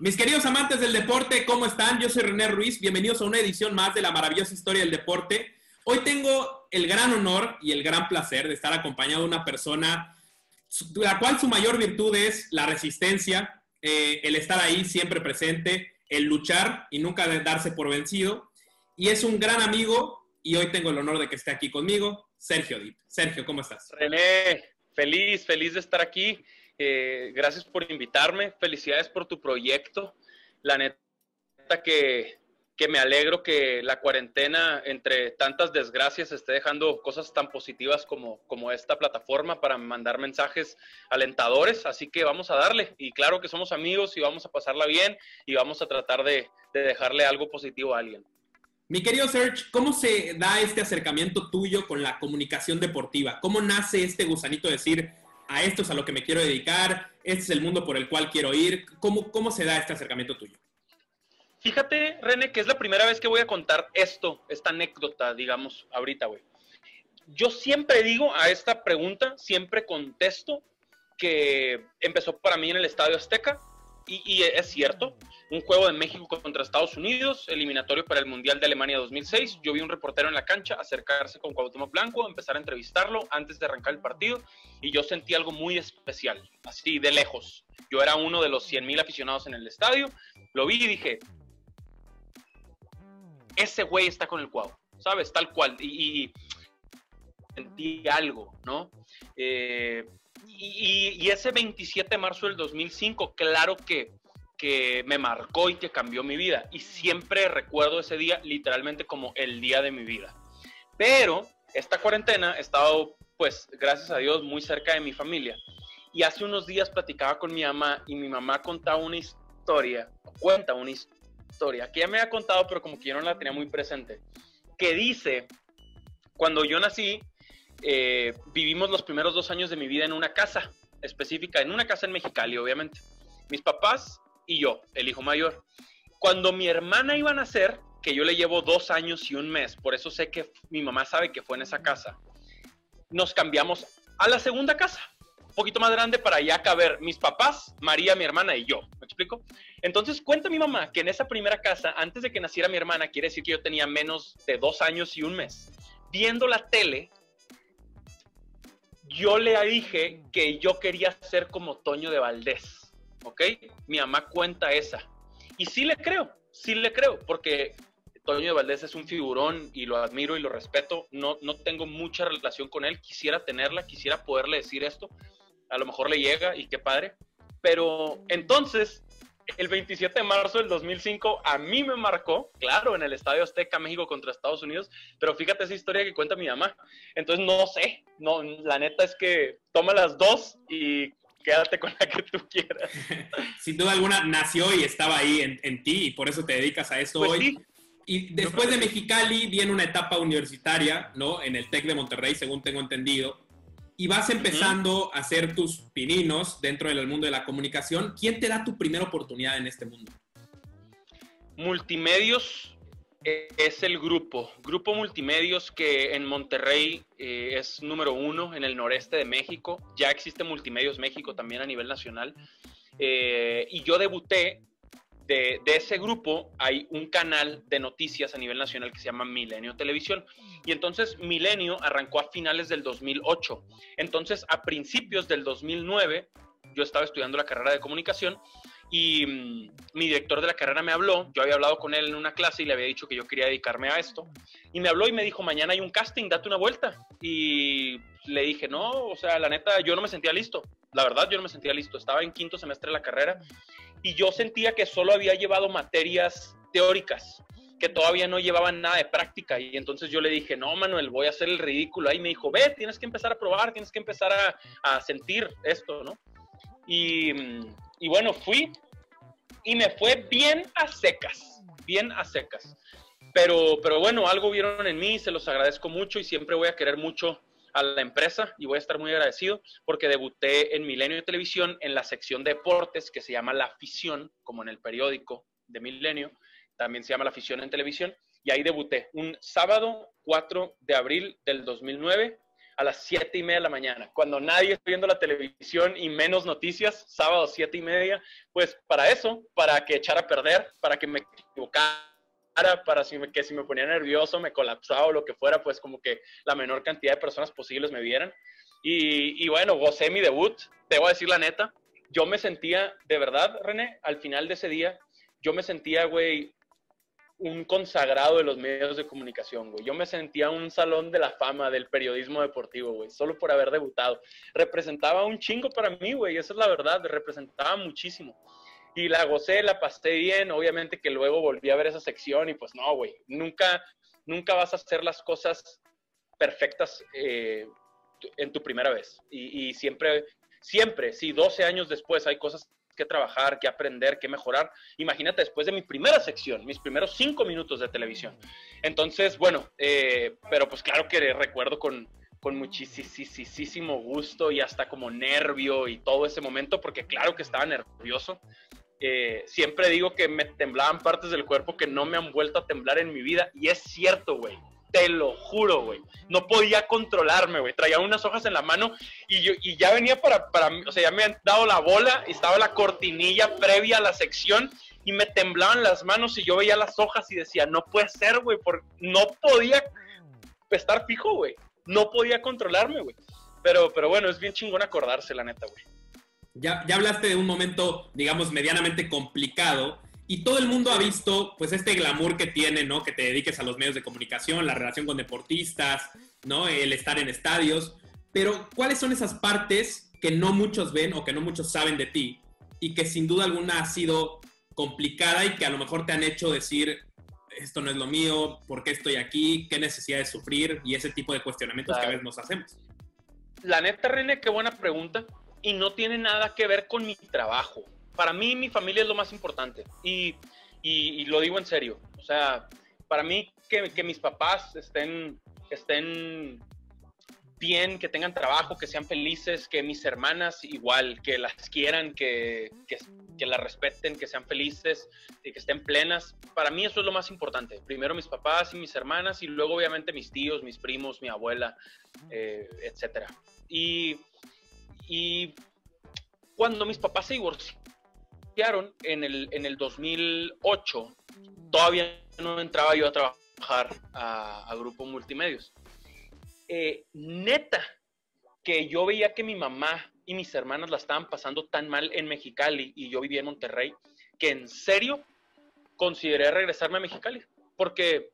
Mis queridos amantes del deporte, ¿cómo están? Yo soy René Ruiz, bienvenidos a una edición más de la maravillosa historia del deporte. Hoy tengo el gran honor y el gran placer de estar acompañado de una persona la cual su mayor virtud es la resistencia, eh, el estar ahí siempre presente, el luchar y nunca darse por vencido. Y es un gran amigo y hoy tengo el honor de que esté aquí conmigo, Sergio. Sergio, ¿cómo estás? René, feliz, feliz de estar aquí. Eh, gracias por invitarme. Felicidades por tu proyecto. La neta que, me alegro que la cuarentena, entre tantas desgracias, esté dejando cosas tan positivas como, como esta plataforma para mandar mensajes alentadores. Así que vamos a darle. Y claro que somos amigos y vamos a pasarla bien y vamos a tratar de, de dejarle algo positivo a alguien. Mi querido Serge, ¿cómo se da este acercamiento tuyo con la comunicación deportiva? ¿Cómo nace este gusanito de decir, a esto es a lo que me quiero dedicar, este es el mundo por el cual quiero ir. ¿Cómo, cómo se da este acercamiento tuyo? Fíjate, René, que es la primera vez que voy a contar esto, esta anécdota, digamos, ahorita, güey. Yo siempre digo a esta pregunta, siempre contesto que empezó para mí en el Estadio Azteca, y, es cierto, un juego de México contra Estados Unidos, eliminatorio para el Mundial de Alemania 2006. Yo vi un reportero en la cancha acercarse con Cuauhtémoc Blanco, empezar a entrevistarlo antes de arrancar el partido y yo sentí algo muy especial, así de lejos. Yo era uno de los 100.000 aficionados en el estadio, lo vi y dije, ese güey está con el Cuau, ¿sabes? Tal cual. Y, sentí algo, ¿no? Eh, y, ese 27 de marzo del 2005, claro que, que me marcó y que cambió mi vida. Y siempre recuerdo ese día literalmente como el día de mi vida. Pero esta cuarentena he estado, pues, gracias a Dios, muy cerca de mi familia. Y hace unos días platicaba con mi mamá y mi mamá contaba una historia, cuenta una historia, que ya me ha contado, pero como que yo no la tenía muy presente, que dice, cuando yo nací, eh, vivimos los primeros dos años de mi vida en una casa específica, en una casa en Mexicali, obviamente. Mis papás y yo, el hijo mayor. Cuando mi hermana iba a nacer, que yo le llevo dos años y un mes, por eso sé que mi mamá sabe que fue en esa casa, nos cambiamos a la segunda casa, un poquito más grande para ya caber mis papás, María, mi hermana y yo. ¿Me explico? Entonces cuenta mi mamá que en esa primera casa, antes de que naciera mi hermana, quiere decir que yo tenía menos de dos años y un mes, viendo la tele, yo le dije que yo quería ser como Toño de Valdés, ¿ok? Mi mamá cuenta esa. Y sí le creo, sí le creo, porque Toño de Valdés es un figurón y lo admiro y lo respeto. No, no tengo mucha relación con él, quisiera tenerla, quisiera poderle decir esto. A lo mejor le llega y qué padre. Pero entonces el 27 de marzo del 2005 a mí me marcó, claro, en el Estadio Azteca, México contra Estados Unidos, pero fíjate esa historia que cuenta mi mamá. Entonces no sé, no, la neta es que toma las dos y quédate con la que tú quieras. Sin duda alguna nació y estaba ahí en, ti y por eso te dedicas a esto pues hoy. Y después de Mexicali viene una etapa universitaria, ¿no? En el TEC de Monterrey, según tengo entendido y vas empezando a hacer tus pininos dentro del mundo de la comunicación, ¿quién te da tu primera oportunidad en este mundo? Multimedios es el grupo, Grupo Multimedios que en Monterrey eh, es número uno en el noreste de México. Ya existe Multimedios México también a nivel nacional. Eh, y yo debuté de, ese grupo hay un canal de noticias a nivel nacional que se llama Milenio Televisión. Y entonces Milenio arrancó a finales del 2008. Entonces, a principios del 2009, yo estaba estudiando la carrera de comunicación y mm, mi director de la carrera me habló, yo había hablado con él en una clase y le había dicho que yo quería dedicarme a esto, y me habló y me dijo, mañana hay un casting, date una vuelta. Y le dije, no, o sea, la neta, yo no me sentía listo, la verdad yo no me sentía listo, estaba en quinto semestre de la carrera y yo sentía que solo había llevado materias teóricas, que todavía no llevaban nada de práctica. Y entonces yo le dije, no, Manuel, voy a hacer el ridículo. Ahí me dijo, ve, tienes que empezar a probar, tienes que empezar a, sentir esto, ¿no? Y, y, bueno, fui y me fue bien a secas, bien a secas. Pero, pero bueno, algo vieron en mí, se los agradezco mucho y siempre voy a querer mucho a la empresa y voy a estar muy agradecido porque debuté en Milenio Televisión en la sección de deportes que se llama La Afición, como en el periódico de Milenio, también se llama La Afición en televisión, y ahí debuté un sábado 4 de abril del 2009 a las siete y media de la mañana, cuando nadie está viendo la televisión y menos noticias, sábado siete y media, pues para eso, para que echara a perder, para que me equivocara, para que si me ponía nervioso, me colapsaba o lo que fuera, pues como que la menor cantidad de personas posibles me vieran. Y, y bueno, gocé mi debut, te voy decir la neta, yo me sentía, de verdad, René, al final de ese día, yo me sentía, güey, un consagrado de los medios de comunicación, güey. Yo me sentía un salón de la fama del periodismo deportivo, güey, solo por haber debutado. Representaba un chingo para mí, güey, esa es la verdad, representaba muchísimo. Y la gocé, la pasé bien, obviamente que luego volví a ver esa sección y pues no, güey, nunca, nunca vas a hacer las cosas perfectas eh, en tu primera vez. Y, y siempre, siempre, sí, 12 años después hay cosas que trabajar, que aprender, que mejorar. Imagínate después de mi primera sección, mis primeros cinco minutos de televisión. Entonces, bueno, eh, pero pues claro que recuerdo con, con muchísimo gusto y hasta como nervio y todo ese momento, porque claro que estaba nervioso. Eh, siempre digo que me temblaban partes del cuerpo que no me han vuelto a temblar en mi vida y es cierto, güey. Te lo juro, güey. No podía controlarme, güey. Traía unas hojas en la mano y, yo, y ya venía para, para, o sea, ya me han dado la bola y estaba la cortinilla previa a la sección y me temblaban las manos y yo veía las hojas y decía, no puede ser, güey, porque no podía estar fijo, güey. No podía controlarme, güey. Pero, pero bueno, es bien chingón acordarse, la neta, güey. Ya, ya hablaste de un momento, digamos, medianamente complicado y todo el mundo ha visto, pues, este glamour que tiene, ¿no? Que te dediques a los medios de comunicación, la relación con deportistas, ¿no? El estar en estadios. Pero, ¿cuáles son esas partes que no muchos ven o que no muchos saben de ti? Y que sin duda alguna ha sido complicada y que a lo mejor te han hecho decir, esto no es lo mío, ¿por qué estoy aquí? ¿Qué necesidad de sufrir? Y ese tipo de cuestionamientos que a veces nos hacemos. La neta, René, qué buena pregunta. Y no tiene nada que ver con mi trabajo para mí mi familia es lo más importante y, y, lo digo en serio. O sea, para mí que, mis papás estén, estén bien, que tengan trabajo, que sean felices, que mis hermanas igual, que las quieran, que, que, que las respeten, que sean felices que estén plenas. Para mí eso es lo más importante. Primero mis papás y mis hermanas y luego obviamente mis tíos, mis primos, mi abuela, eh, etc. Y, y cuando mis papás se divorciaron, en el, en el 2008, todavía no entraba yo a trabajar a, Grupo Multimedios. Eh, neta, que yo veía que mi mamá y mis hermanas la estaban pasando tan mal en Mexicali y yo vivía en Monterrey, que en serio consideré regresarme a Mexicali, porque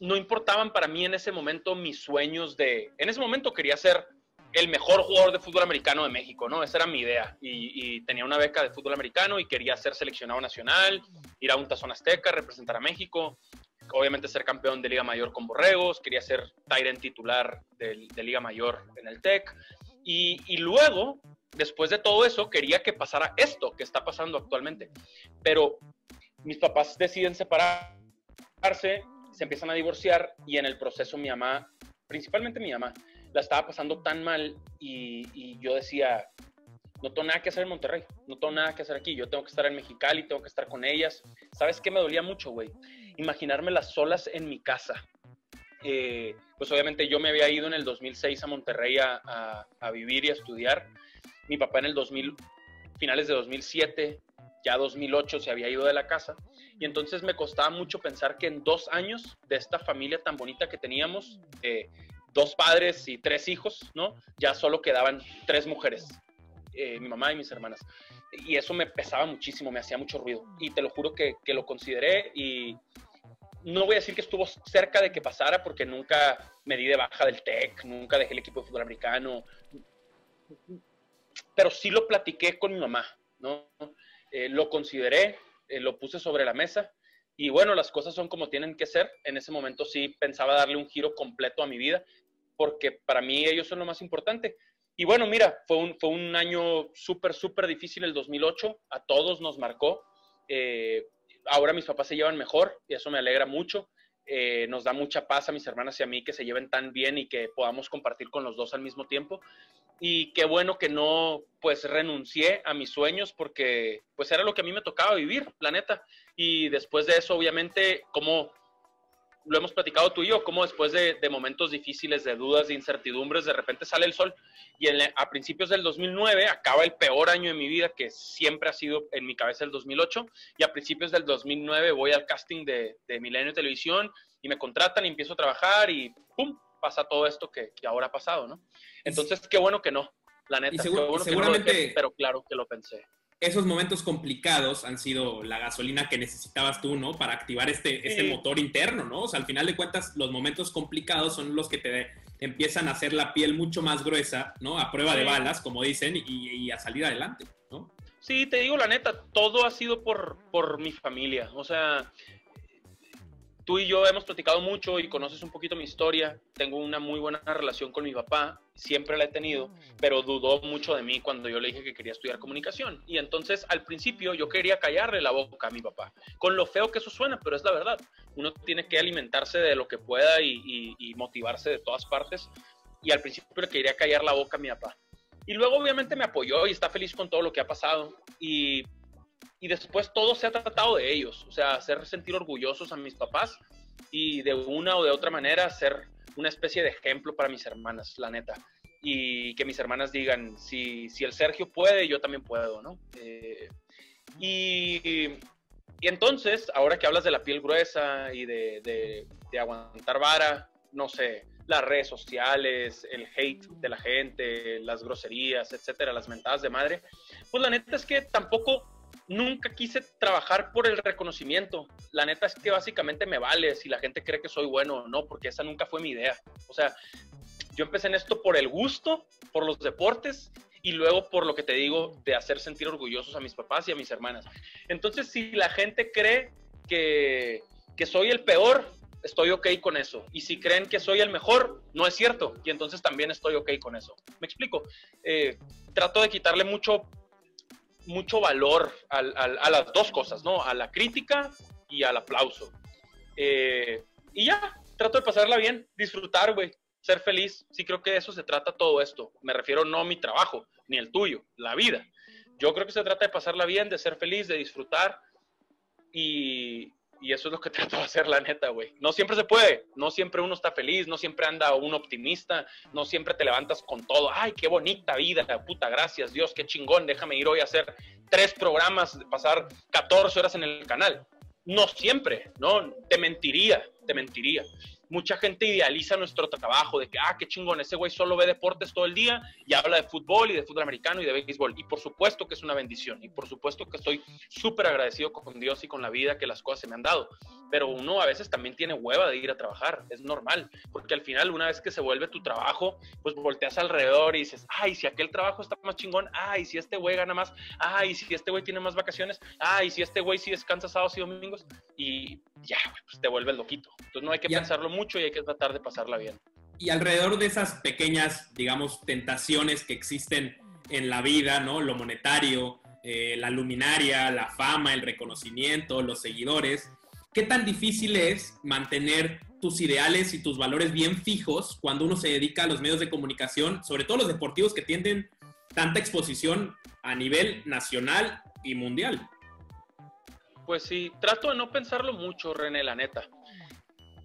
no importaban para mí en ese momento mis sueños de, en ese momento quería ser el mejor jugador de fútbol americano de México, ¿no? Esa era mi idea. Y, tenía una beca de fútbol americano y quería ser seleccionado nacional, ir a un tazón azteca, representar a México, obviamente ser campeón de Liga Mayor con Borregos, quería ser Tyrant titular de, Liga Mayor en el TEC. Y, y, luego, después de todo eso, quería que pasara esto que está pasando actualmente. Pero mis papás deciden separarse, se empiezan a divorciar y en el proceso mi mamá, principalmente mi mamá, la estaba pasando tan mal y, yo decía, no tengo nada que hacer en Monterrey, no tengo nada que hacer aquí, yo tengo que estar en Mexicali, tengo que estar con ellas. ¿Sabes qué me dolía mucho, güey? Imaginarme las solas en mi casa. Eh, pues obviamente yo me había ido en el 2006 a Monterrey a, a, vivir y a estudiar. Mi papá en el 2000, finales de 2007, ya 2008 se había ido de la casa. Y entonces me costaba mucho pensar que en dos años de esta familia tan bonita que teníamos, eh, dos padres y tres hijos, ¿no? Ya solo quedaban tres mujeres, eh, mi mamá y mis hermanas. Y eso me pesaba muchísimo, me hacía mucho ruido. Y te lo juro que, que lo consideré y no voy a decir que estuvo cerca de que pasara porque nunca me di de baja del TEC, nunca dejé el equipo de fútbol americano, pero sí lo platiqué con mi mamá, ¿no? Eh, lo consideré, eh, lo puse sobre la mesa y bueno, las cosas son como tienen que ser. En ese momento sí pensaba darle un giro completo a mi vida porque para mí ellos son lo más importante. Y bueno, mira, fue un, fue un año súper, súper difícil el 2008, a todos nos marcó. Eh, ahora mis papás se llevan mejor y eso me alegra mucho. Eh, nos da mucha paz a mis hermanas y a mí que se lleven tan bien y que podamos compartir con los dos al mismo tiempo. Y qué bueno que no, pues, renuncié a mis sueños porque, pues, era lo que a mí me tocaba vivir, la neta. Y después de eso, obviamente, como lo hemos platicado tú y yo, como después de, momentos difíciles, de dudas, de incertidumbres, de repente sale el sol. Y a principios del 2009 acaba el peor año de mi vida, que siempre ha sido en mi cabeza el 2008. Y a principios del 2009 voy al casting de, de Milenio Televisión y me contratan y empiezo a trabajar y ¡pum! pasa todo esto que, ahora ha pasado, ¿no? Entonces, qué bueno que no, la neta. seguramente, pero claro que lo pensé esos momentos complicados han sido la gasolina que necesitabas tú, ¿no? Para activar este, este motor interno, ¿no? O sea, al final de cuentas, los momentos complicados son los que te, empiezan a hacer la piel mucho más gruesa, ¿no? A prueba de balas, como dicen, y, a salir adelante, ¿no? Sí, te digo la neta, todo ha sido por, por mi familia. O sea, tú y yo hemos platicado mucho y conoces un poquito mi historia. Tengo una muy buena relación con mi papá, siempre la he tenido, pero dudó mucho de mí cuando yo le dije que quería estudiar comunicación. Y entonces al principio yo quería callarle la boca a mi papá, con lo feo que eso suena, pero es la verdad. Uno tiene que alimentarse de lo que pueda y, motivarse de todas partes. Y al principio le quería callar la boca a mi papá. Y luego obviamente me apoyó y está feliz con todo lo que ha pasado. Y y después todo se ha tratado de ellos, o sea, hacer sentir orgullosos a mis papás y de una o de otra manera ser una especie de ejemplo para mis hermanas, la neta. Y que mis hermanas digan, si, si el Sergio puede, yo también puedo, ¿no? Eh, y, y, entonces, ahora que hablas de la piel gruesa y de, de, de aguantar vara, no sé, las redes sociales, el hate de la gente, las groserías, etcétera, las mentadas de madre, pues la neta es que tampoco nunca quise trabajar por el reconocimiento. La neta es que básicamente me vale si la gente cree que soy bueno o no, porque esa nunca fue mi idea. O sea, yo empecé en esto por el gusto, por los deportes y luego por lo que te digo de hacer sentir orgullosos a mis papás y a mis hermanas. Entonces, si la gente cree que, que soy el peor, estoy ok con eso. Y si creen que soy el mejor, no es cierto. Y entonces también estoy ok con eso. Me explico. Eh, trato de quitarle mucho mucho valor a las dos cosas, ¿no? A la crítica y al aplauso. Eh, y ya, trato de pasarla bien, disfrutar, güey, ser feliz. Sí creo que de eso se trata todo esto. Me refiero no a mi trabajo, ni el tuyo, la vida. Yo creo que se trata de pasarla bien, de ser feliz, de disfrutar y, y eso es lo que trato de hacer, la neta, güey. No siempre se puede, no siempre uno está feliz, no siempre anda un optimista, no siempre te levantas con todo. Ay, qué bonita vida, puta, gracias Dios, qué chingón, déjame ir hoy a hacer tres programas, pasar 14 horas en el canal. No siempre, ¿no? Te mentiría, te mentiría mucha gente idealiza nuestro trabajo de que, ah, qué chingón, ese güey solo ve deportes todo el día y habla de fútbol y de fútbol americano y de béisbol. Y por supuesto que es una bendición y por supuesto que estoy súper agradecido con Dios y con la vida que las cosas se me han dado. Pero uno a veces también tiene hueva de ir a trabajar, es normal, porque al final una vez que se vuelve tu trabajo, pues volteas alrededor y dices, ay, si aquel trabajo está más chingón, ay, si este güey gana más, ay, si este güey tiene más vacaciones, ay, si este güey sí descansa sábados y domingos y ya, pues te vuelves loquito. Entonces no hay que pensarlo mucho y hay que tratar de pasarla bien. Y alrededor de esas pequeñas, digamos, tentaciones que existen en la vida, ¿no? Lo monetario, eh, la luminaria, la fama, el reconocimiento, los seguidores. ¿Qué tan difícil es mantener tus ideales y tus valores bien fijos cuando uno se dedica a los medios de comunicación, sobre todo los deportivos que tienden tanta exposición a nivel nacional y mundial? Pues sí, trato de no pensarlo mucho, René, la neta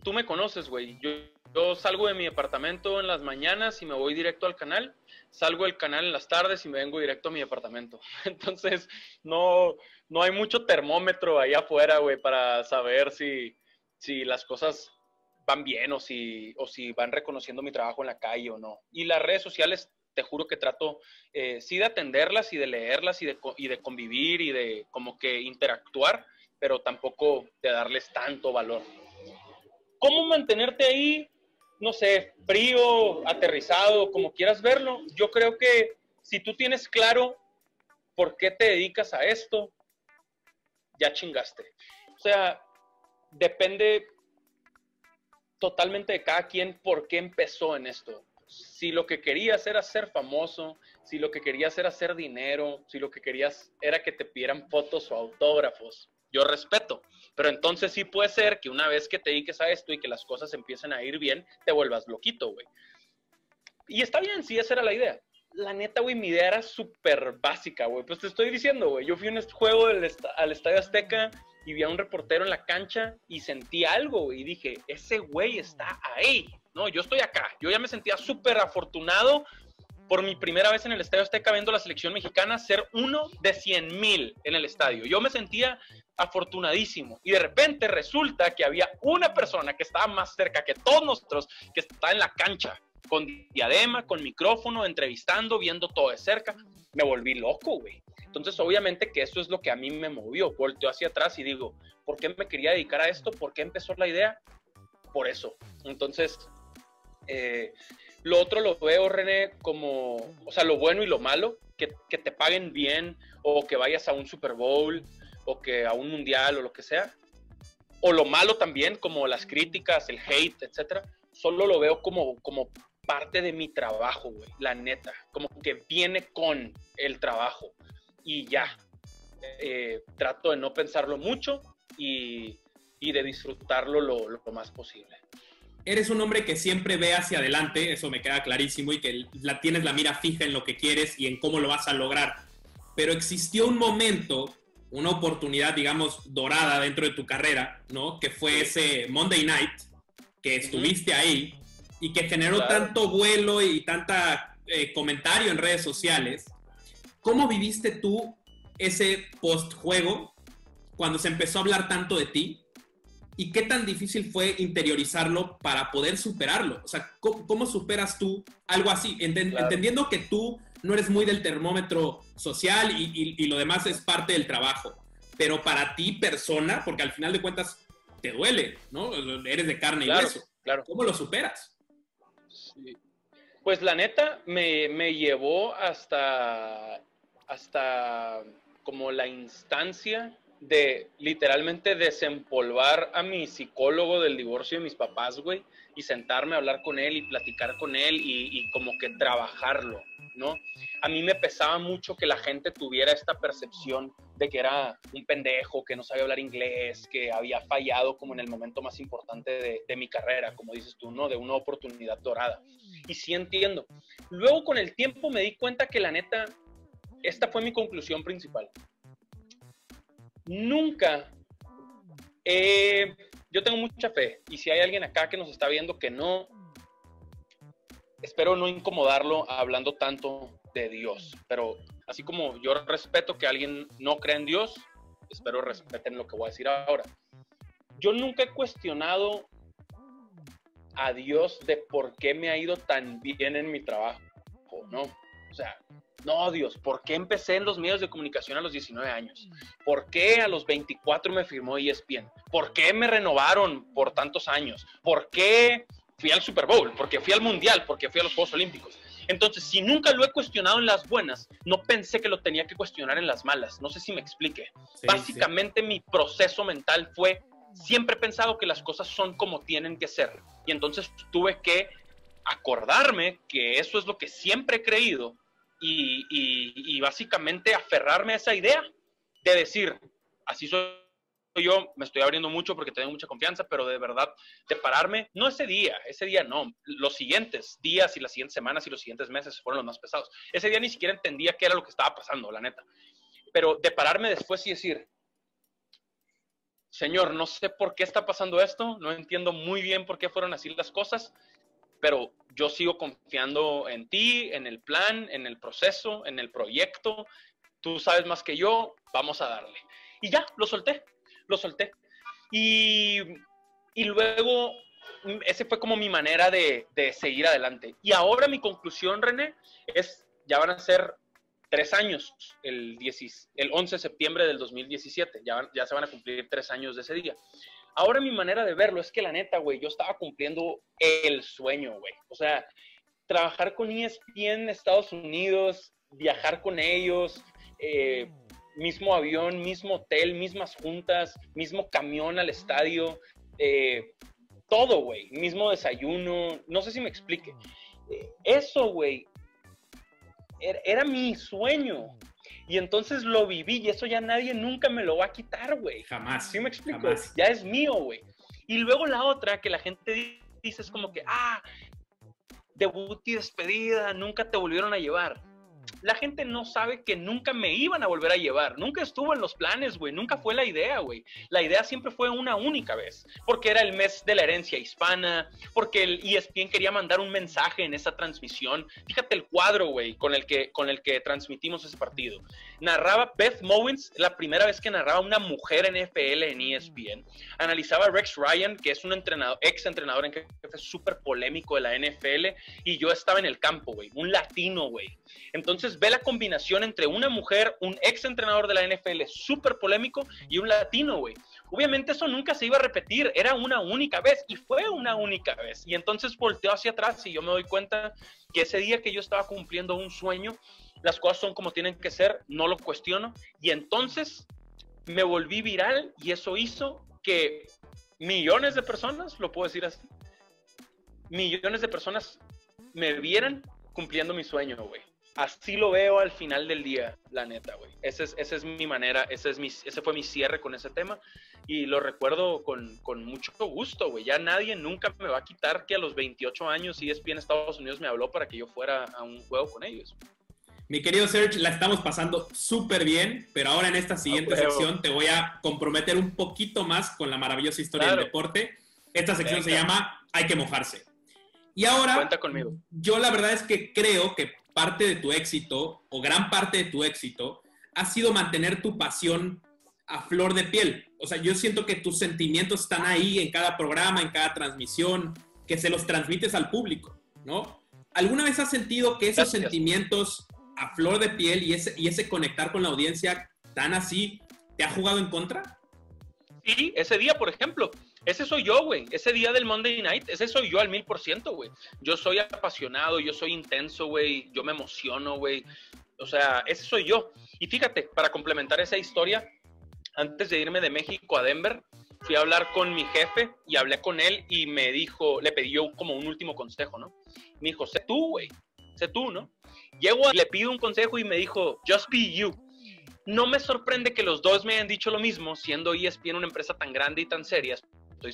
tú me conoces, güey. Yo, salgo de mi apartamento en las mañanas y me voy directo al canal. Salgo del canal en las tardes y me vengo directo a mi apartamento. Entonces, no, no hay mucho termómetro ahí afuera, güey, para saber si, si las cosas van bien o si, o si van reconociendo mi trabajo en la calle o no. Y las redes sociales, te juro que trato eh, sí de atenderlas y de leerlas y de, y de convivir y de como que interactuar, pero tampoco de darles tanto valor. ¿Cómo mantenerte ahí, no sé, frío, aterrizado, como quieras verlo? Yo creo que si tú tienes claro por qué te dedicas a esto, ya chingaste. O sea, depende totalmente de cada quien por qué empezó en esto. Si lo que querías era ser famoso, si lo que querías era hacer dinero, si lo que querías era que te pidieran fotos o autógrafos, yo respeto. Pero entonces sí puede ser que una vez que te dediques a esto y que las cosas empiecen a ir bien, te vuelvas loquito, güey. Y está bien, sí, esa era la idea. La neta, güey, mi idea era súper básica, güey. Pues te estoy diciendo, güey. Yo fui a un juego al Estadio Azteca y vi a un reportero en la cancha y sentí algo y dije, ese güey está ahí, ¿no? Yo estoy acá. Yo ya me sentía súper afortunado por mi primera vez en el Estadio Azteca viendo la selección mexicana ser uno de 100 mil en el estadio. Yo me sentía afortunadísimo y de repente resulta que había una persona que estaba más cerca que todos nosotros, que está en la cancha con diadema, con micrófono, entrevistando, viendo todo de cerca. Me volví loco, güey. Entonces, obviamente que eso es lo que a mí me movió. Volteo hacia atrás y digo, ¿por qué me quería dedicar a esto? ¿Por qué empezó la idea? Por eso. Entonces, eh, lo otro lo veo, René, como, o sea, lo bueno y lo malo, que, que, te paguen bien o que vayas a un Super Bowl o que a un mundial o lo que sea. O lo malo también, como las críticas, el hate, etcétera. Solo lo veo como, como parte de mi trabajo, la neta. Como que viene con el trabajo. Y ya. Eh, trato de no pensarlo mucho y, y de disfrutarlo lo, lo más posible eres un hombre que siempre ve hacia adelante, eso me queda clarísimo, y que la, tienes la mira fija en lo que quieres y en cómo lo vas a lograr. Pero existió un momento, una oportunidad, digamos, dorada dentro de tu carrera, ¿no? Que fue ese Monday Night, que estuviste ahí y que generó tanto vuelo y tanta eh, comentario en redes sociales. ¿Cómo viviste tú ese post-juego cuando se empezó a hablar tanto de ti? ¿Y qué tan difícil fue interiorizarlo para poder superarlo? O sea, ¿cómo, superas tú algo así? Entendiendo que tú no eres muy del termómetro social y, lo demás es parte del trabajo. Pero para ti, persona, porque al final de cuentas te duele, ¿no? Eres de carne y hueso. Claro. ¿Cómo lo superas? Pues la neta me, me llevó hasta, hasta como la instancia de literalmente desempolvar a mi psicólogo del divorcio de mis papás, güey, y sentarme a hablar con él y platicar con él y, como que trabajarlo, ¿no? A mí me pesaba mucho que la gente tuviera esta percepción de que era un pendejo, que no sabía hablar inglés, que había fallado como en el momento más importante de, mi carrera, como dices tú, ¿no? De una oportunidad dorada. Y sí entiendo. Luego con el tiempo me di cuenta que la neta, esta fue mi conclusión principal nunca yo tengo mucha fe y si hay alguien acá que nos está viendo que no, espero no incomodarlo hablando tanto de Dios, pero así como yo respeto que alguien no crea en Dios, espero respeten lo que voy a decir ahora. Yo nunca he cuestionado a Dios de por qué me ha ido tan bien en mi trabajo, ¿no? O sea, no, Dios, ¿por qué empecé en los medios de comunicación a los 19 años? ¿Por qué a los 24 me firmó ESPN? ¿Por qué me renovaron por tantos años? ¿Por qué fui al Super Bowl? ¿Por qué fui al Mundial? ¿Por qué fui a los Juegos Olímpicos? Entonces, si nunca lo he cuestionado en las buenas, no pensé que lo tenía que cuestionar en las malas. No sé si me explique. Básicamente mi proceso mental fue, siempre he pensado que las cosas son como tienen que ser. Y entonces tuve que acordarme que eso es lo que siempre he creído y, básicamente aferrarme a esa idea de decir, así soy yo, me estoy abriendo mucho porque tengo mucha confianza, pero de verdad, de pararme, no ese día, ese día no, los siguientes días y las siguientes semanas y los siguientes meses fueron los más pesados. Ese día ni siquiera entendía qué era lo que estaba pasando, la neta. Pero de pararme después y decir, Señor, no sé por qué está pasando esto, no entiendo muy bien por qué fueron así las cosas, pero yo sigo confiando en ti, en el plan, en el proceso, en el proyecto. Tú sabes más que yo, vamos a darle. Y ya, lo solté, lo solté. Y, y luego, ese fue como mi manera de, de, seguir adelante. Y ahora mi conclusión, René, es, ya van a ser tres años, el, el 11 de septiembre del 2017, ya, ya se van a cumplir tres años de ese día. Ahora mi manera de verlo es que la neta, güey, yo estaba cumpliendo el sueño, güey. O sea, trabajar con ESPN en Estados Unidos, viajar con ellos, eh, mismo avión, mismo hotel, mismas juntas, mismo camión al estadio, eh, todo, güey, mismo desayuno, no sé si me explique. Eh, eso, güey, era mi sueño. Y entonces lo viví y eso ya nadie nunca me lo va a quitar, güey. Jamás. ¿Sí me explico? Ya es mío, güey. Y luego la otra que la gente dice es como que, ah, debut y despedida, nunca te volvieron a llevar. La gente no sabe que nunca me iban a volver a llevar. Nunca estuvo en los planes, güey. Nunca fue la idea, güey. La idea siempre fue una única vez. Porque era el mes de la herencia hispana. Porque el ESPN quería mandar un mensaje en esa transmisión. Fíjate el cuadro, güey, con, el que, con el que transmitimos ese partido. Narraba Beth Mowens, la primera vez que narraba una mujer NFL en ESPN. Analizaba Rex Ryan, que es un entrenador, ex entrenador en jefe súper polémico de la NFL. Y yo estaba en el campo, güey. Un latino, güey. Entonces ve la combinación entre una mujer, un ex entrenador de la NFL súper polémico y un latino, güey. Obviamente eso nunca se iba a repetir, era una única vez y fue una única vez. Y entonces volteó hacia atrás y yo me doy cuenta que ese día que yo estaba cumpliendo un sueño, las cosas son como tienen que ser, no lo cuestiono. Y entonces me volví viral y eso hizo que millones de personas, lo puedo decir así, millones de personas me vieran cumpliendo mi sueño, güey así lo veo al final del día, la neta, güey. Esa es, esa es mi manera, ese, es mi, ese fue mi cierre con ese tema y lo recuerdo con, con mucho gusto, güey. Ya nadie nunca me va a quitar que a los 28 años ESPN Estados Unidos me habló para que yo fuera a un juego con ellos. Mi querido Serge, la estamos pasando súper bien, pero ahora en esta siguiente sección te voy a comprometer un poquito más con la maravillosa historia del deporte. Esta sección se llama Hay que mojarse. Y ahora, Cuenta conmigo. yo la verdad es que creo que parte de tu éxito o gran parte de tu éxito ha sido mantener tu pasión a flor de piel. O sea, yo siento que tus sentimientos están ahí en cada programa, en cada transmisión, que se los transmites al público, ¿no? ¿Alguna vez has sentido que esos sentimientos a flor de piel y ese, y ese conectar con la audiencia tan así te ha jugado en contra? Sí, ese día, por ejemplo, ese soy yo, güey. Ese día del Monday Night, ese soy yo al mil por ciento, güey. Yo soy apasionado, yo soy intenso, güey. Yo me emociono, güey. O sea, ese soy yo. Y fíjate, para complementar esa historia, antes de irme de México a Denver, fui a hablar con mi jefe y hablé con él y me dijo, le pidió como un último consejo, ¿no? Me dijo, sé tú, güey. Sé tú, ¿no? Llego, le pido un consejo y me dijo, just be you. No me sorprende que los dos me hayan dicho lo mismo, siendo ESPN una empresa tan grande y tan seria, estoy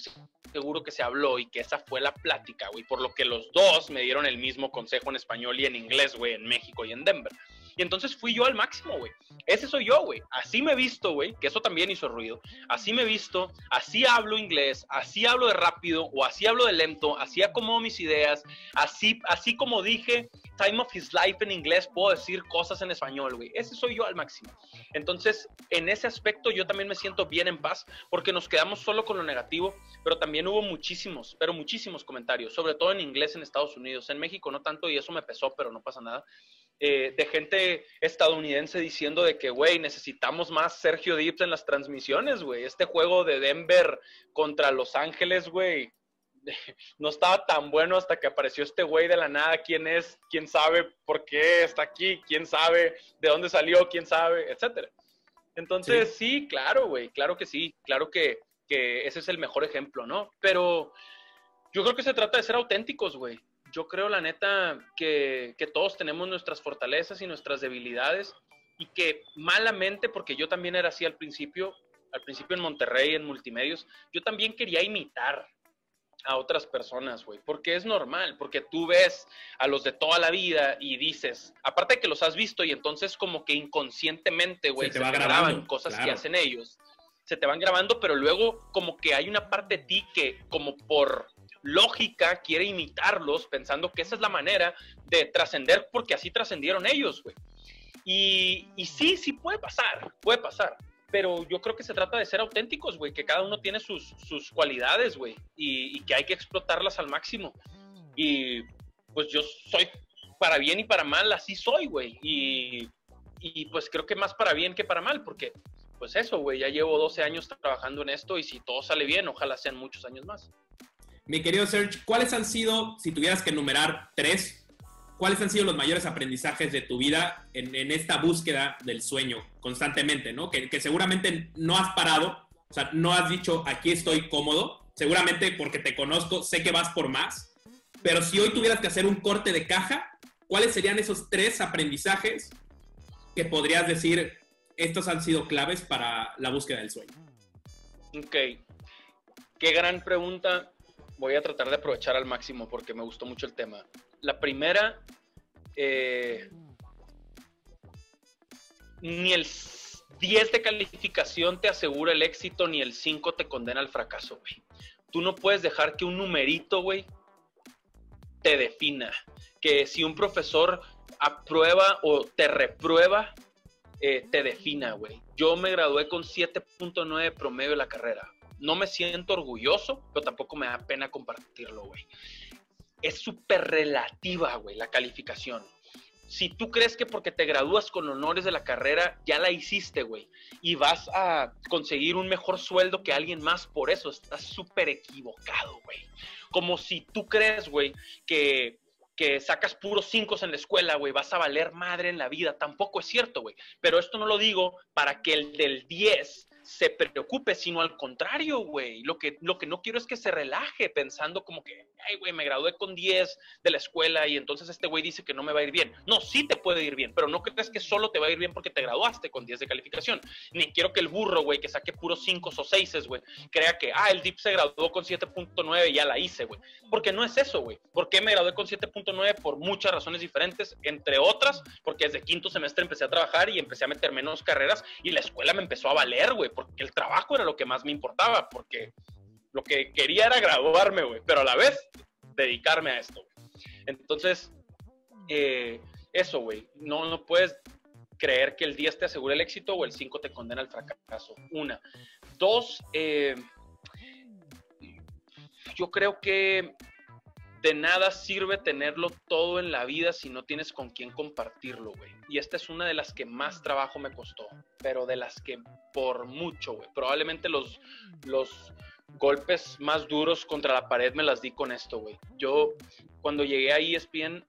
seguro que se habló y que esa fue la plática, güey, por lo que los dos me dieron el mismo consejo en español y en inglés, güey, en México y en Denver. Y entonces fui yo al máximo, güey. Ese soy yo, güey. Así me visto, güey, que eso también hizo ruido. Así me visto, así hablo inglés, así hablo de rápido o así hablo de lento, así acomodo mis ideas, así, así como dije time of his life en inglés, puedo decir cosas en español, güey. Ese soy yo al máximo. Entonces, en ese aspecto yo también me siento bien en paz porque nos quedamos solo con lo negativo, pero también hubo muchísimos, pero muchísimos comentarios, sobre todo en inglés en Estados Unidos. En México no tanto y eso me pesó, pero no pasa nada. Eh, de gente estadounidense diciendo de que, güey, necesitamos más Sergio Dips en las transmisiones, güey. Este juego de Denver contra Los Ángeles, güey, no estaba tan bueno hasta que apareció este güey de la nada. ¿Quién es? ¿Quién sabe por qué está aquí? ¿Quién sabe de dónde salió? ¿Quién sabe? Etcétera. Entonces, sí, claro, güey, claro que sí, claro que, que ese es el mejor ejemplo, ¿no? Pero yo creo que se trata de ser auténticos, güey yo creo, la neta, que, todos tenemos nuestras fortalezas y nuestras debilidades y que malamente, porque yo también era así al principio, al principio en Monterrey, en multimedios, yo también quería imitar a otras personas, güey, porque es normal, porque tú ves a los de toda la vida y dices, aparte de que los has visto y entonces como que inconscientemente, güey, se, te, graban cosas que hacen ellos, se te van grabando, pero luego como que hay una parte de ti que como por lógica quiere imitarlos pensando que esa es la manera de trascender porque así trascendieron ellos, güey. Y, y sí, sí puede pasar, puede pasar. Pero yo creo que se trata de ser auténticos, güey, que cada uno tiene sus, sus cualidades, güey, y, que hay que explotarlas al máximo. Y pues yo soy para bien y para mal, así soy, güey. Y, y pues creo que más para bien que para mal, porque pues eso, güey, ya llevo 12 años trabajando en esto y si todo sale bien, ojalá sean muchos años más. Mi querido Serge, ¿cuáles han sido, si tuvieras que enumerar tres, cuáles han sido los mayores aprendizajes de tu vida en, esta búsqueda del sueño constantemente, ¿no? Que, seguramente no has parado, o sea, no has dicho, aquí estoy cómodo, seguramente porque te conozco, sé que vas por más, pero si hoy tuvieras que hacer un corte de caja, ¿cuáles serían esos tres aprendizajes que podrías decir, estos han sido claves para la búsqueda del sueño? Ok. Qué gran pregunta voy a tratar de aprovechar al máximo porque me gustó mucho el tema. La primera, eh, ni el 10 de calificación te asegura el éxito, ni el 5 te condena al fracaso, güey. Tú no puedes dejar que un numerito, güey, te defina. Que si un profesor aprueba o te reprueba, eh, te defina, güey. Yo me gradué con 7.9 promedio de la carrera. No me siento orgulloso, pero tampoco me da pena compartirlo, güey. Es súper relativa, güey, la calificación si tú crees que porque te gradúas con honores de la carrera, ya la hiciste, güey, y vas a conseguir un mejor sueldo que alguien más por eso, estás súper equivocado, güey. Como si tú crees, güey, que, que sacas puros cinco en la escuela, güey, vas a valer madre en la vida. Tampoco es cierto, güey. Pero esto no lo digo para que el del 10 se preocupe, sino al contrario, güey. Lo que, lo que no quiero es que se relaje pensando como que, ay, güey, me gradué con 10 de la escuela y entonces este güey dice que no me va a ir bien. No, sí te puede ir bien, pero no crees que solo te va a ir bien porque te graduaste con 10 de calificación. Ni quiero que el burro, güey, que saque puros 5 o 6, güey, crea que, ah, el DIP se graduó con 7.9 y ya la hice, güey. Porque no es eso, güey. ¿Por qué me gradué con 7.9? Por muchas razones diferentes, entre otras, porque desde quinto semestre empecé a trabajar y empecé a meter menos carreras y la escuela me empezó a valer, güey porque el trabajo era lo que más me importaba, porque lo que quería era graduarme, güey, pero a la vez dedicarme a esto, Entonces, eh, eso, güey, no, no puedes creer que el 10 te asegura el éxito o el 5 te condena al fracaso. Una. Dos, eh, yo creo que de nada sirve tenerlo todo en la vida si no tienes con quién compartirlo, güey. Y esta es una de las que más trabajo me costó, pero de las que por mucho, güey. Probablemente los, los golpes más duros contra la pared me las di con esto, güey. Yo, cuando llegué a ESPN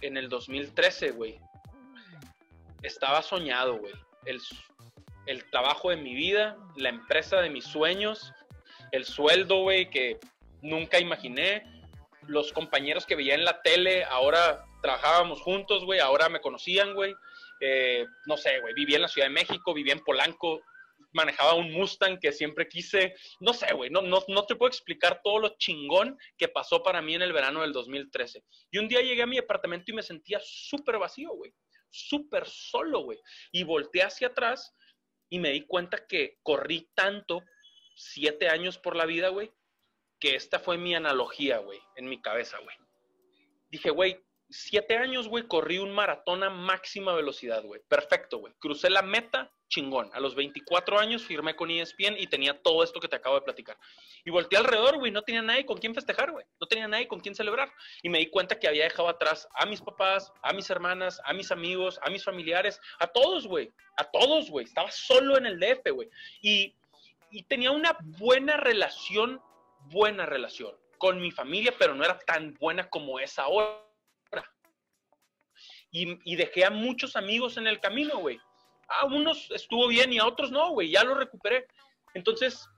en el 2013, güey, estaba soñado, güey. El, el trabajo de mi vida, la empresa de mis sueños, el sueldo, güey, que nunca imaginé los compañeros que veía en la tele, ahora trabajábamos juntos, güey, ahora me conocían, güey. Eh, no sé, güey, vivía en la Ciudad de México, vivía en Polanco, manejaba un Mustang que siempre quise, no sé, güey, no, no, no te puedo explicar todo lo chingón que pasó para mí en el verano del 2013. Y un día llegué a mi apartamento y me sentía súper vacío, güey, súper solo, güey. Y volteé hacia atrás y me di cuenta que corrí tanto, siete años por la vida, güey, que esta fue mi analogía, güey, en mi cabeza, güey. Dije, güey, siete años, güey, corrí un maratón a máxima velocidad, güey. Perfecto, güey. Crucé la meta, chingón. A los 24 años firmé con ESPN y tenía todo esto que te acabo de platicar. Y volteé alrededor, güey, no tenía nadie con quien festejar, güey. No tenía nadie con quien celebrar. Y me di cuenta que había dejado atrás a mis papás, a mis hermanas, a mis amigos, a mis familiares, a todos, güey. A todos, güey. Estaba solo en el DF, güey. Y, y tenía una buena relación buena relación con mi familia, pero no era tan buena como es ahora. Y, dejé a muchos amigos en el camino, güey. A unos estuvo bien y a otros no, güey. Ya lo recuperé. Entonces,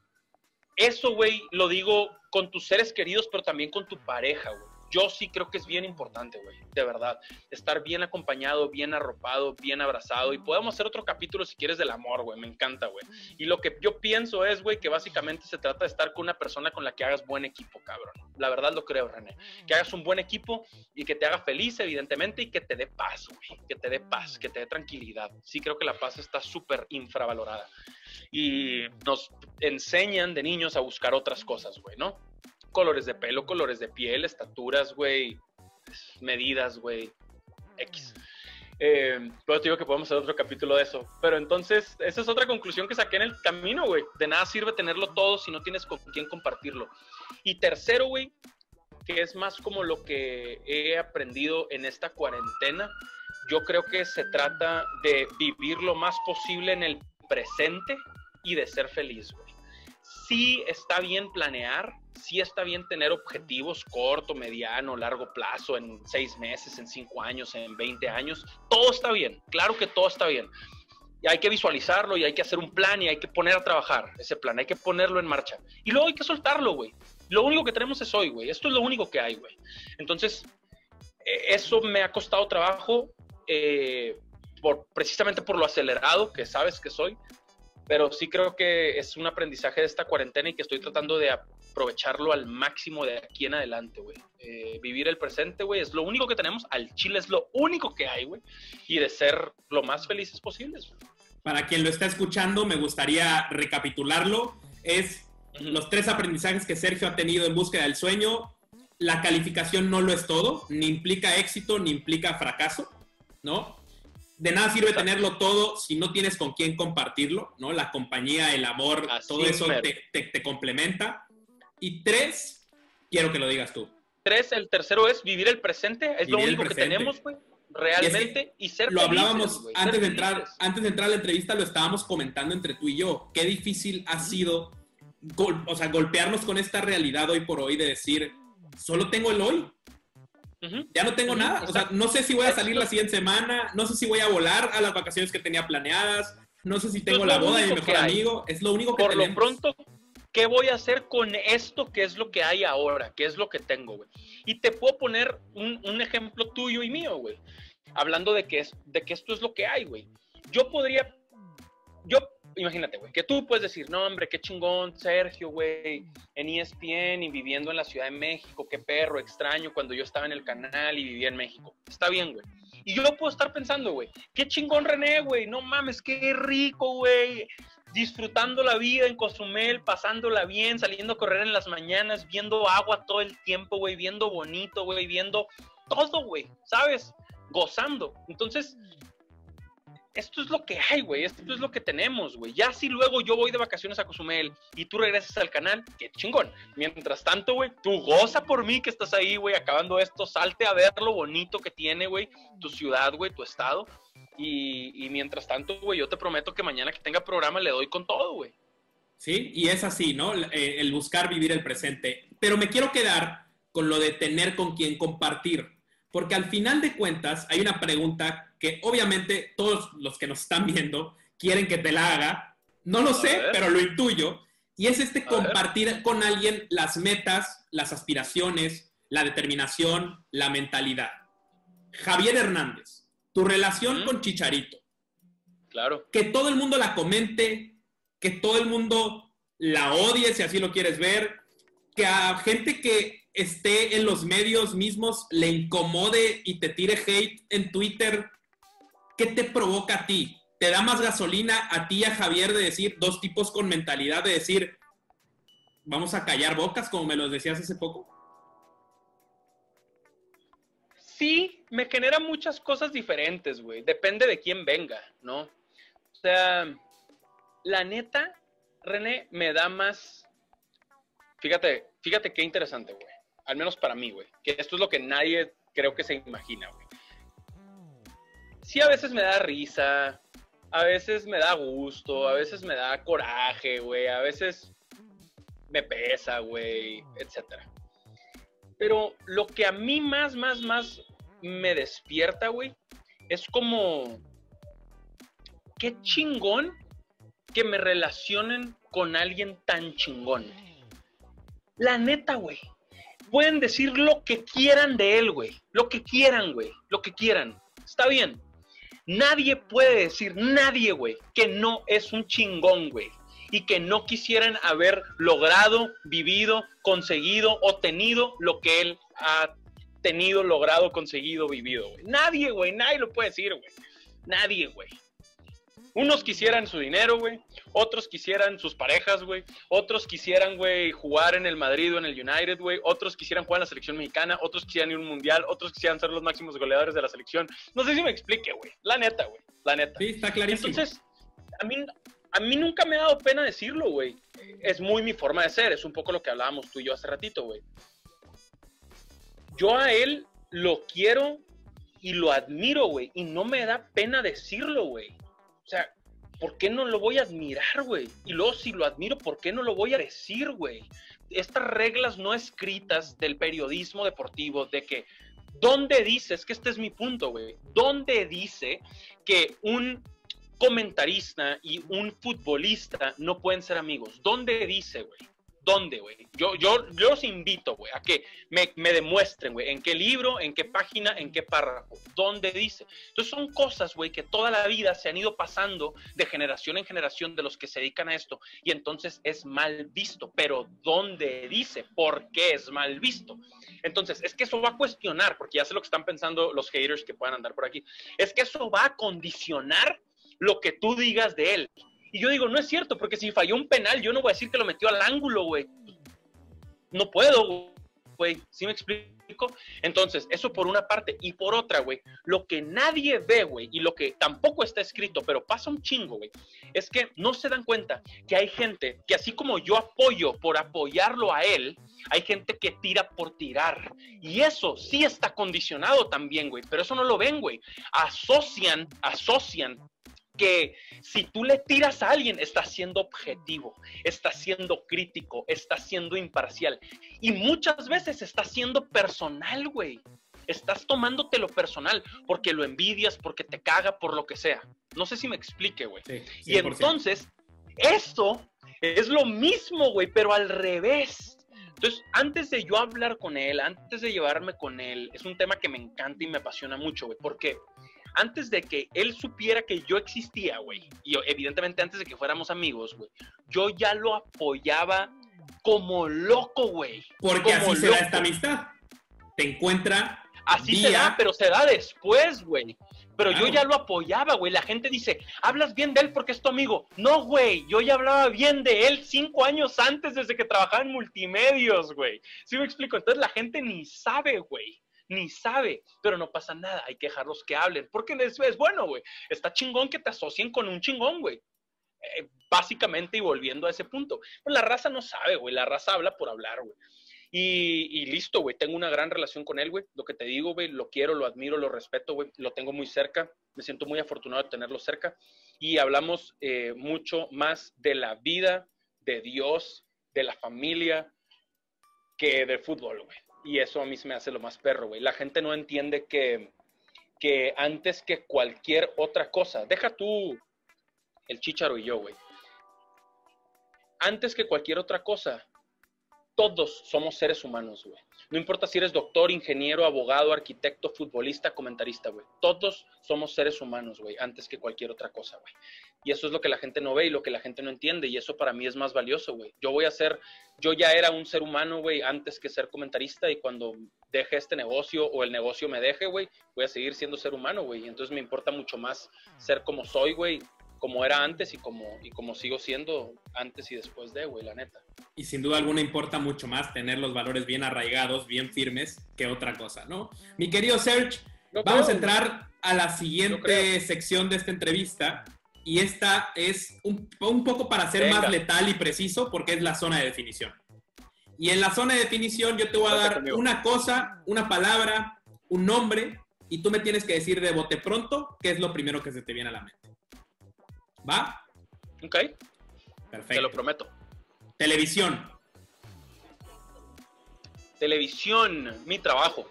eso, güey, lo digo con tus seres queridos, pero también con tu pareja, güey yo sí creo que es bien importante, güey, de verdad. Estar bien acompañado, bien arropado, bien abrazado. Y podemos hacer otro capítulo si quieres del amor, güey. Me encanta, güey. Y lo que yo pienso es, güey, que básicamente se trata de estar con una persona con la que hagas buen equipo, cabrón. La verdad lo creo, René. Que hagas un buen equipo y que te haga feliz, evidentemente, y que te dé paz, güey. Que te dé paz, que te dé tranquilidad. Sí creo que la paz está súper infravalorada. Y nos enseñan de niños a buscar otras cosas, güey, ¿no? Colores de pelo, colores de piel, estaturas, güey, medidas, güey, X. Eh, pero te digo que podemos hacer otro capítulo de eso. Pero entonces, esa es otra conclusión que saqué en el camino, güey. De nada sirve tenerlo todo si no tienes con quién compartirlo. Y tercero, güey, que es más como lo que he aprendido en esta cuarentena, yo creo que se trata de vivir lo más posible en el presente y de ser feliz, güey sí está bien planear, sí está bien tener objetivos corto, mediano, largo plazo, en seis meses, en cinco años, en 20 años. Todo está bien, claro que todo está bien. Y hay que visualizarlo y hay que hacer un plan y hay que poner a trabajar ese plan, hay que ponerlo en marcha. Y luego hay que soltarlo, güey. Lo único que tenemos es hoy, güey. Esto es lo único que hay, güey. Entonces, e, eso me ha costado trabajo, eh, por, precisamente por lo acelerado que sabes que soy, pero sí creo que es un aprendizaje de esta cuarentena y que estoy tratando de aprovecharlo al máximo de aquí en adelante, güey. Eh, vivir el presente, güey, es lo único que tenemos. Al Chile es lo único que hay, güey. Y de ser lo más felices posibles. Para quien lo está escuchando, me gustaría recapitularlo. Es los tres aprendizajes que Sergio ha tenido en búsqueda del sueño. La calificación no lo es todo, ni implica éxito, ni implica fracaso, ¿no? De nada sirve tenerlo todo si no tienes con quién compartirlo, ¿no? La compañía, el amor, todo eso te, complementa. Y tres, quiero que lo digas tú. Tres, el tercero es vivir el presente, es lo único que tenemos, güey, realmente, y, ser Lo hablábamos antes, de entrar, antes de entrar a la entrevista, lo estábamos comentando entre tú y yo. Qué difícil ha sido, o sea, golpearnos con esta realidad hoy por hoy de decir, solo tengo el hoy, ya no tengo nada. O sea, no sé si voy a salir la siguiente semana, no sé si voy a volar a las vacaciones que tenía planeadas, no sé si tengo la boda de mi mejor amigo. Es lo único que Por lo pronto, ¿qué voy a hacer con esto que es lo que hay ahora? ¿Qué es lo que tengo, güey? Y te puedo poner un, un ejemplo tuyo y mío, güey. Hablando de que, es, de que esto es lo que hay, güey. Yo podría, yo imagínate, güey, que tú puedes decir, no, hombre, qué chingón, Sergio, güey, en ESPN y viviendo en la Ciudad de México, qué perro, extraño cuando yo estaba en el canal y vivía en México. Está bien, güey. Y yo puedo estar pensando, güey, qué chingón René, güey, no mames, qué rico, güey. Disfrutando la vida en Cozumel, pasándola bien, saliendo a correr en las mañanas, viendo agua todo el tiempo, güey, viendo bonito, güey, viendo todo, güey, ¿sabes? Gozando. Entonces, esto es lo que hay, güey, esto es lo que tenemos, güey. Ya si luego yo voy de vacaciones a Cozumel y tú regresas al canal, qué chingón. Mientras tanto, güey, tú goza por mí que estás ahí, güey, acabando esto, salte a ver lo bonito que tiene, güey, tu ciudad, güey, tu estado. Y, mientras tanto, güey, yo te prometo que mañana que tenga programa le doy con todo, güey. Sí, y es así, ¿no? Eh, el buscar vivir el presente. Pero me quiero quedar con lo de tener con quien compartir. Porque al final de cuentas hay una pregunta que obviamente todos los que nos están viendo quieren que te la haga. No lo sé, pero lo intuyo. Y es este compartir con alguien las metas, las aspiraciones, la determinación, la mentalidad. Javier Hernández, tu relación con Chicharito. Claro. Que todo el mundo la comente, que todo el mundo la odie, si así lo quieres ver, que a gente que esté en los medios mismos le incomode y te tire hate en Twitter ¿qué te provoca a ti? ¿Te da más gasolina a ti y a Javier de decir dos tipos con mentalidad de decir, vamos a callar bocas, como me lo decías hace poco? Sí, me genera muchas cosas diferentes, güey. Depende de quién venga, ¿no? O sea, la neta, René, me da más. Fíjate, fíjate qué interesante, güey. Al menos para mí, güey. Que esto es lo que nadie creo que se imagina, güey sí a veces me da risa, a veces me da gusto, a veces me da coraje, güey, a veces me pesa, güey, etcétera. Pero lo que a mí más, más, más me despierta, güey, es como, qué chingón que me relacionen con alguien tan chingón. La neta, güey. Pueden decir lo que quieran de él, güey. Lo que quieran, güey. Lo que quieran. Está bien. Nadie puede decir, nadie, güey, que no es un chingón, güey. Y que no quisieran haber logrado, vivido, conseguido o tenido lo que él ha tenido, logrado, conseguido, vivido, güey. Nadie, güey, nadie lo puede decir, güey. Nadie, güey. Unos quisieran su dinero, güey. Otros quisieran sus parejas, güey. Otros quisieran, güey, jugar en el Madrid o en el United, güey. Otros quisieran jugar en la selección mexicana. Otros quisieran ir a un mundial. Otros quisieran ser los máximos goleadores de la selección. No sé si me explique, güey. La neta, güey. La neta. Sí, está clarísimo. Entonces, a mí, a mí nunca me ha dado pena decirlo, güey. Es muy mi forma de ser. Es un poco lo que hablábamos tú y yo hace ratito, güey. Yo a él lo quiero y lo admiro, güey. Y no me da pena decirlo, güey. O sea, ¿por qué no lo voy a admirar, güey? Y luego si lo admiro, ¿por qué no lo voy a decir, güey? Estas reglas no escritas del periodismo deportivo, de que, ¿dónde dice? Es que este es mi punto, güey. ¿Dónde dice que un comentarista y un futbolista no pueden ser amigos? ¿Dónde dice, güey? ¿Dónde, güey? Yo, yo, yo los invito, güey, a que me, me demuestren, güey, en qué libro, en qué página, en qué párrafo, dónde dice. Entonces son cosas, güey, que toda la vida se han ido pasando de generación en generación de los que se dedican a esto y entonces es mal visto. Pero ¿dónde dice? ¿Por qué es mal visto? Entonces, es que eso va a cuestionar, porque ya sé lo que están pensando los haters que puedan andar por aquí, es que eso va a condicionar lo que tú digas de él. Y yo digo, no es cierto, porque si falló un penal, yo no voy a decir que lo metió al ángulo, güey. No puedo, güey. ¿Sí me explico? Entonces, eso por una parte. Y por otra, güey, lo que nadie ve, güey, y lo que tampoco está escrito, pero pasa un chingo, güey, es que no se dan cuenta que hay gente que así como yo apoyo por apoyarlo a él, hay gente que tira por tirar. Y eso sí está condicionado también, güey. Pero eso no lo ven, güey. Asocian, asocian que si tú le tiras a alguien, estás siendo objetivo, estás siendo crítico, estás siendo imparcial. Y muchas veces estás siendo personal, güey. Estás tomándote lo personal porque lo envidias, porque te caga, por lo que sea. No sé si me explique, güey. y entonces, eso es lo mismo, güey, pero al revés. Entonces, antes de yo hablar con él, antes de llevarme con él, es un tema que me encanta y me apasiona mucho, güey. ¿Por qué? Antes de que él supiera que yo existía, güey, y evidentemente antes de que fuéramos amigos, güey, yo ya lo apoyaba como loco, güey. Porque así se da esta amistad. Te encuentra. Así se da, pero se da después, güey. Pero yo ya lo apoyaba, güey. La gente dice, hablas bien de él porque es tu amigo. No, güey, yo ya hablaba bien de él cinco años antes desde que trabajaba en multimedios, güey. ¿Sí me explico? Entonces la gente ni sabe, güey ni sabe, pero no pasa nada, hay que dejarlos que hablen, porque es, bueno, güey, está chingón que te asocien con un chingón, güey. Eh, básicamente, y volviendo a ese punto, pues la raza no sabe, güey, la raza habla por hablar, güey. Y, listo, güey, tengo una gran relación con él, güey. Lo que te digo, güey, lo quiero, lo admiro, lo respeto, güey. Lo tengo muy cerca. Me siento muy afortunado de tenerlo cerca. Y hablamos eh, mucho más de la vida, de Dios, de la familia, que del fútbol, güey. Y eso a mí se me hace lo más perro, güey. La gente no entiende que, que antes que cualquier otra cosa, deja tú el chicharo y yo, güey. Antes que cualquier otra cosa, todos somos seres humanos, güey. No importa si eres doctor, ingeniero, abogado, arquitecto, futbolista, comentarista, güey. Todos somos seres humanos, güey, antes que cualquier otra cosa, güey. Y eso es lo que la gente no ve y lo que la gente no entiende. Y eso para mí es más valioso, güey. Yo voy a ser, yo ya era un ser humano, güey, antes que ser comentarista. Y cuando deje este negocio o el negocio me deje, güey, voy a seguir siendo ser humano, güey. Entonces me importa mucho más ser como soy, güey, como era antes y como, y como sigo siendo antes y después de, güey, la neta. Y sin duda alguna importa mucho más tener los valores bien arraigados, bien firmes, que otra cosa, ¿no? Mi querido Serge, vamos a entrar a la siguiente sección de esta entrevista, y esta es un, poco para ser más letal y preciso porque es la zona de definición. Y en la zona de definición yo te voy a dar una cosa, una palabra, un nombre y tú me tienes que decir de bote pronto qué es lo primero que se te viene a la mente. ¿Va? Ok. Perfecto. Te lo prometo. Televisión. Televisión, mi trabajo.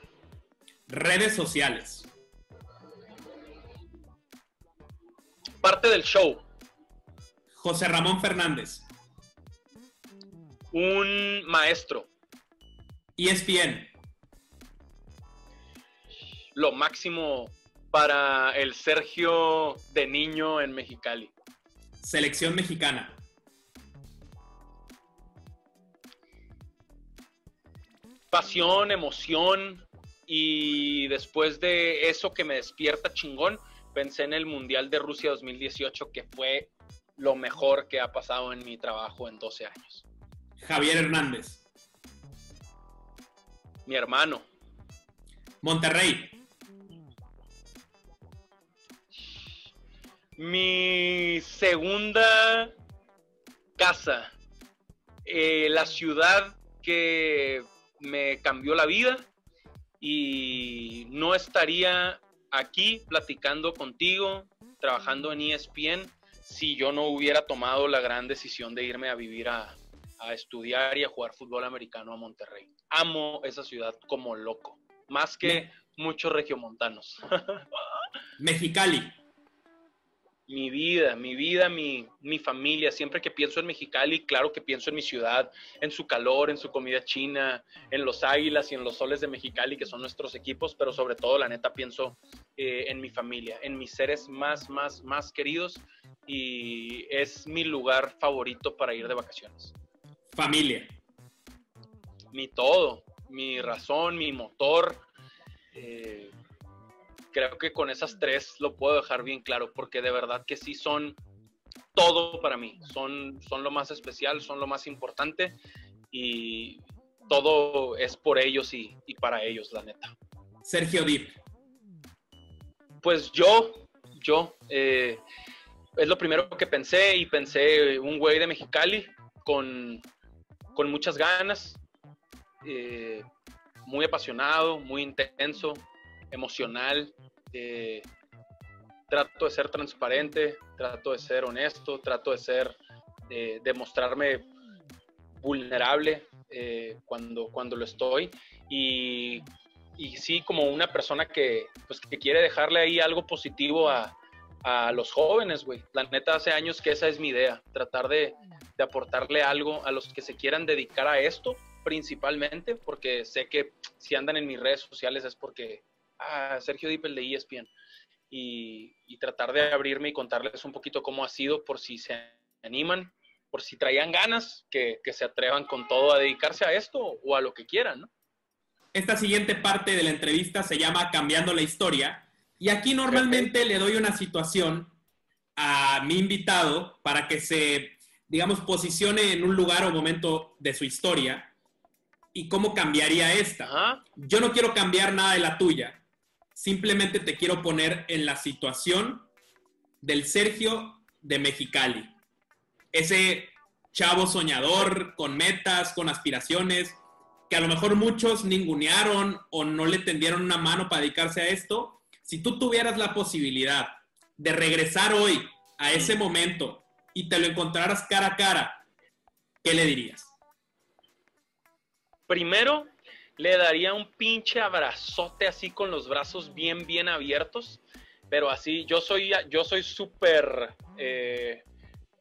Redes sociales. parte del show. José Ramón Fernández. Un maestro. ESPN. Lo máximo para el Sergio de niño en Mexicali. Selección mexicana. Pasión, emoción y después de eso que me despierta chingón, pensé en el Mundial de Rusia 2018, que fue lo mejor que ha pasado en mi trabajo en 12 años. Javier Hernández. Mi hermano. Monterrey. Mi segunda casa. Eh, la ciudad que me cambió la vida y no estaría aquí platicando contigo, trabajando en ESPN, si yo no hubiera tomado la gran decisión de irme a vivir a, estudiar y a jugar fútbol americano a Monterrey. Amo esa ciudad como loco, más que muchos regiomontanos. Mexicali. Mi vida, mi vida, mi, mi, familia. Siempre que pienso en Mexicali, claro que pienso en mi ciudad, en su calor, en su comida china, en los águilas y en los soles de Mexicali, que son nuestros equipos, pero sobre todo, la neta, pienso eh, en mi familia, en mis seres más, más, más queridos y es mi lugar favorito para ir de vacaciones. Familia. Mi todo, mi razón, mi motor. Eh, creo que con esas tres lo puedo dejar bien claro, porque de verdad que sí son todo para mí, son, son lo más especial, son lo más importante y todo es por ellos y, para ellos, la neta. Sergio Dip. Pues yo, yo, eh, es lo primero que pensé y pensé un güey de Mexicali con, con muchas ganas, eh, muy apasionado, muy intenso, emocional. Eh, trato de ser transparente, trato de ser honesto, trato de ser, eh, de mostrarme vulnerable eh, cuando, cuando lo estoy. Y, y, sí, como una persona que, pues, que quiere dejarle ahí algo positivo a, a los jóvenes, güey. La neta, hace años que esa es mi idea, tratar de, de aportarle algo a los que se quieran dedicar a esto principalmente, porque sé que si andan en mis redes sociales es porque a Sergio Dippel de ESPN y, tratar de abrirme y contarles un poquito cómo ha sido por si se animan, por si traían ganas, que, se atrevan con todo a dedicarse a esto o a lo que quieran, Esta siguiente parte de la entrevista se llama Cambiando la Historia y aquí normalmente le doy una situación a mi invitado para que se, digamos, posicione en un lugar o momento de su historia y cómo cambiaría esta. Yo no quiero cambiar nada de la tuya, Simplemente te quiero poner en la situación del Sergio de Mexicali. Ese chavo soñador, con metas, con aspiraciones, que a lo mejor muchos ningunearon o no le tendieron una mano para dedicarse a esto. Si tú tuvieras la posibilidad de regresar hoy a ese momento y te lo encontraras cara a cara, ¿qué le dirías? Primero, le daría un pinche abrazote así con los brazos bien, bien abiertos. Pero así, yo soy, yo soy súper, eh,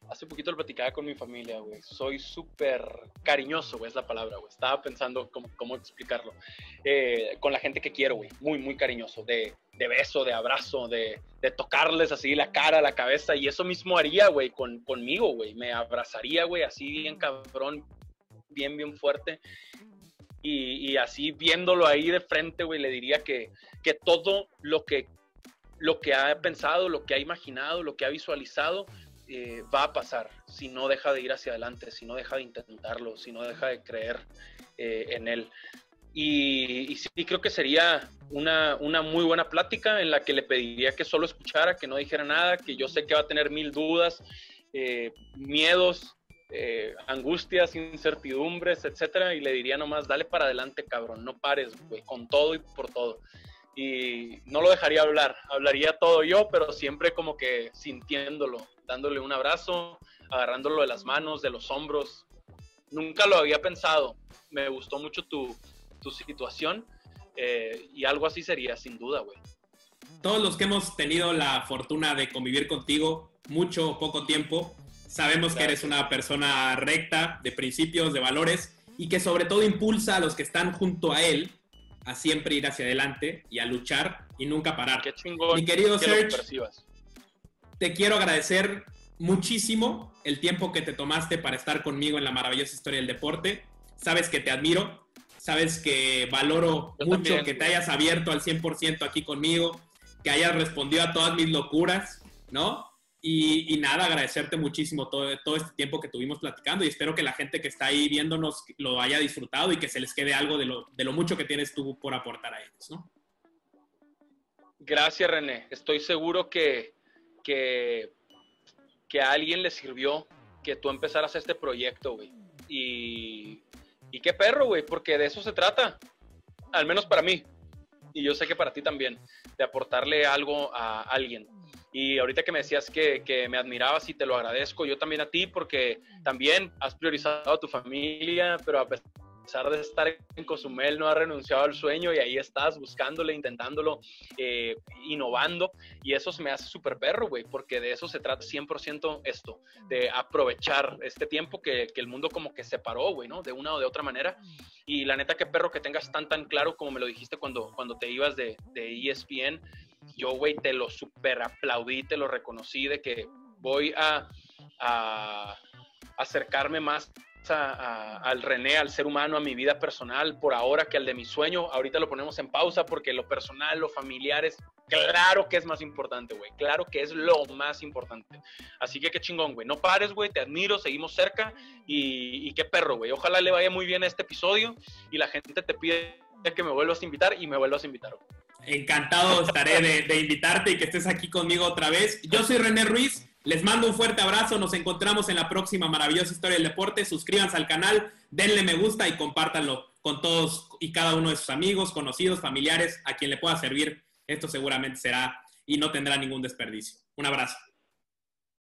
hace poquito lo platicaba con mi familia, güey. Soy súper cariñoso, güey, es la palabra, güey. Estaba pensando cómo, cómo explicarlo. Eh, con la gente que quiero, güey. Muy, muy cariñoso. De, de beso, de abrazo, de, tocarles así la cara, la cabeza. Y eso mismo haría, güey, con, conmigo, güey. Me abrazaría, güey, así bien cabrón, bien, bien fuerte. Y, así viéndolo ahí de frente, güey, le diría que, que todo lo que, lo que ha pensado, lo que ha imaginado, lo que ha visualizado, eh, va a pasar si no deja de ir hacia adelante, si no deja de intentarlo, si no deja de creer eh, en él. Y, sí creo que sería una, una, muy buena plática en la que le pediría que solo escuchara, que no dijera nada, que yo sé que va a tener mil dudas, eh, miedos, eh, angustias, incertidumbres, etcétera, y le diría nomás, dale para adelante, cabrón, no pares, güey, con todo y por todo. Y no lo dejaría hablar, hablaría todo yo, pero siempre como que sintiéndolo, dándole un abrazo, agarrándolo de las manos, de los hombros. Nunca lo había pensado, me gustó mucho tu, tu situación eh, y algo así sería, sin duda, güey. Todos los que hemos tenido la fortuna de convivir contigo mucho o poco tiempo, Sabemos que eres una persona recta, de principios, de valores, y que sobre todo impulsa a los que están junto a él a siempre ir hacia adelante y a luchar y nunca parar. Qué chingón. Mi querido Serge, te quiero agradecer muchísimo el tiempo que te tomaste para estar conmigo en la maravillosa historia del deporte. Sabes que te admiro, sabes que valoro mucho que te hayas abierto al 100% aquí conmigo, que hayas respondido a todas mis locuras, ¿no? Y, nada, agradecerte muchísimo todo, todo este tiempo que tuvimos platicando y espero que la gente que está ahí viéndonos lo haya disfrutado y que se les quede algo de lo, de lo mucho que tienes tú por aportar a ellos, ¿no? Gracias, René. Estoy seguro que, que, que a alguien le sirvió que tú empezaras este proyecto, güey. Y, y qué perro, güey, porque de eso se trata. Al menos para mí. Y yo sé que para ti también. De aportarle algo a alguien. Y ahorita que me decías que, que, me admirabas y te lo agradezco, yo también a ti porque también has priorizado a tu familia, pero a pesar de estar en Cozumel, no ha renunciado al sueño y ahí estás buscándole, intentándolo, eh, innovando. Y eso se me hace súper perro, güey, porque de eso se trata 100% esto, de aprovechar este tiempo que, que, el mundo como que se paró, güey, ¿no? De una o de otra manera. Y la neta, qué perro que tengas tan, tan claro como me lo dijiste cuando, cuando te ibas de, de ESPN. Yo, güey, te lo super aplaudí, te lo reconocí de que voy a, a acercarme más al René, al ser humano, a mi vida personal, por ahora que al de mi sueño. Ahorita lo ponemos en pausa porque lo personal, lo familiar es claro que es más importante, güey. Claro que es lo más importante. Así que qué chingón, güey. No pares, güey. Te admiro, seguimos cerca y, qué perro, güey. Ojalá le vaya muy bien este episodio y la gente te pide que me vuelvas a invitar y me vuelvas a invitar. Encantado estaré de, invitarte y que estés aquí conmigo otra vez. Yo soy René Ruiz. Les mando un fuerte abrazo, nos encontramos en la próxima maravillosa historia del deporte. Suscríbanse al canal, denle me gusta y compártanlo con todos y cada uno de sus amigos, conocidos, familiares, a quien le pueda servir. Esto seguramente será y no tendrá ningún desperdicio. Un abrazo.